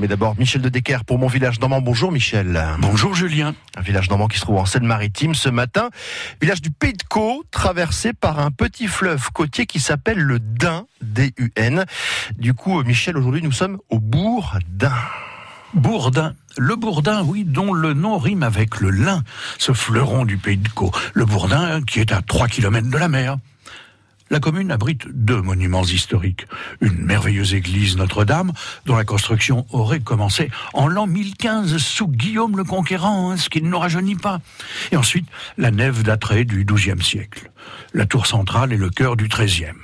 Mais d'abord, Michel de Decker pour mon village normand. Bonjour Michel. Bonjour Julien. Un village normand qui se trouve en Seine-Maritime ce matin. Village du Pays de Caux, traversé par un petit fleuve côtier qui s'appelle le Dain, D-U-N. Du coup, Michel, aujourd'hui, nous sommes au bourg d'Ain. Bourdin. Le Bourdin, oui, dont le nom rime avec le lin, ce fleuron du pays de Caux. Le Bourdin, qui est à 3 km de la mer. La commune abrite deux monuments historiques. Une merveilleuse église Notre-Dame, dont la construction aurait commencé en l'an 1015 sous Guillaume le Conquérant, hein, ce qui ne nous rajeunit pas. Et ensuite, la nef d'Atrée du XIIe siècle. La tour centrale est le cœur du XIIIe.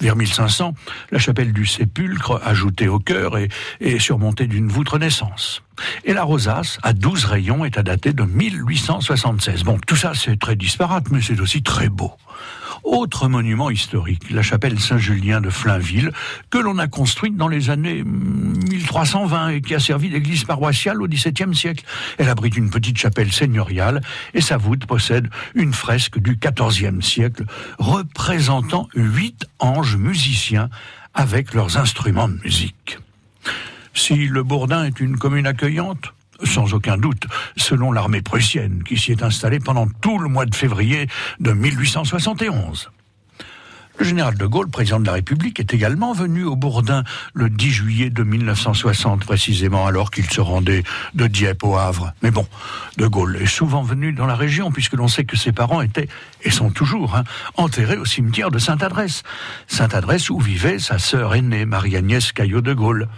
Vers 1500, la chapelle du Sépulcre, ajoutée au chœur, est, est surmontée d'une voûte Renaissance. Et la rosace, à 12 rayons, est à dater de 1876. Bon, tout ça, c'est très disparate, mais c'est aussi très beau. Autre monument historique, la chapelle Saint-Julien de Flainville, que l'on a construite dans les années 1320 et qui a servi d'église paroissiale au XVIIe siècle. Elle abrite une petite chapelle seigneuriale et sa voûte possède une fresque du XIVe siècle représentant huit anges musiciens avec leurs instruments de musique. Si le Bourdin est une commune accueillante, sans aucun doute, selon l'armée prussienne qui s'y est installée pendant tout le mois de février de 1871. Le général de Gaulle, président de la République, est également venu au Bourdin le 10 juillet de 1960, précisément alors qu'il se rendait de Dieppe au Havre. Mais bon, de Gaulle est souvent venu dans la région, puisque l'on sait que ses parents étaient, et sont toujours, hein, enterrés au cimetière de Sainte-Adresse. Sainte-Adresse où vivait sa sœur aînée, Marie-Agnès Caillot de Gaulle.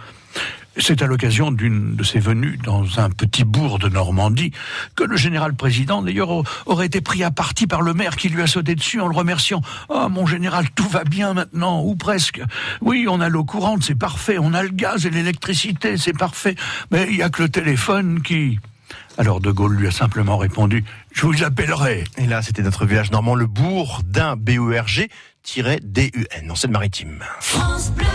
C'est à l'occasion d'une de ses venues dans un petit bourg de Normandie que le général président, d'ailleurs, aurait été pris à partie par le maire qui lui a sauté dessus en le remerciant. Ah, mon général, tout va bien maintenant, ou presque. Oui, on a l'eau courante, c'est parfait. On a le gaz et l'électricité, c'est parfait. Mais il n'y a que le téléphone qui... Alors De Gaulle lui a simplement répondu Je vous appellerai. Et là, c'était notre village normand, le bourg d'un B-E-R-G-D-U-N, en Seine-Maritime. France Bleu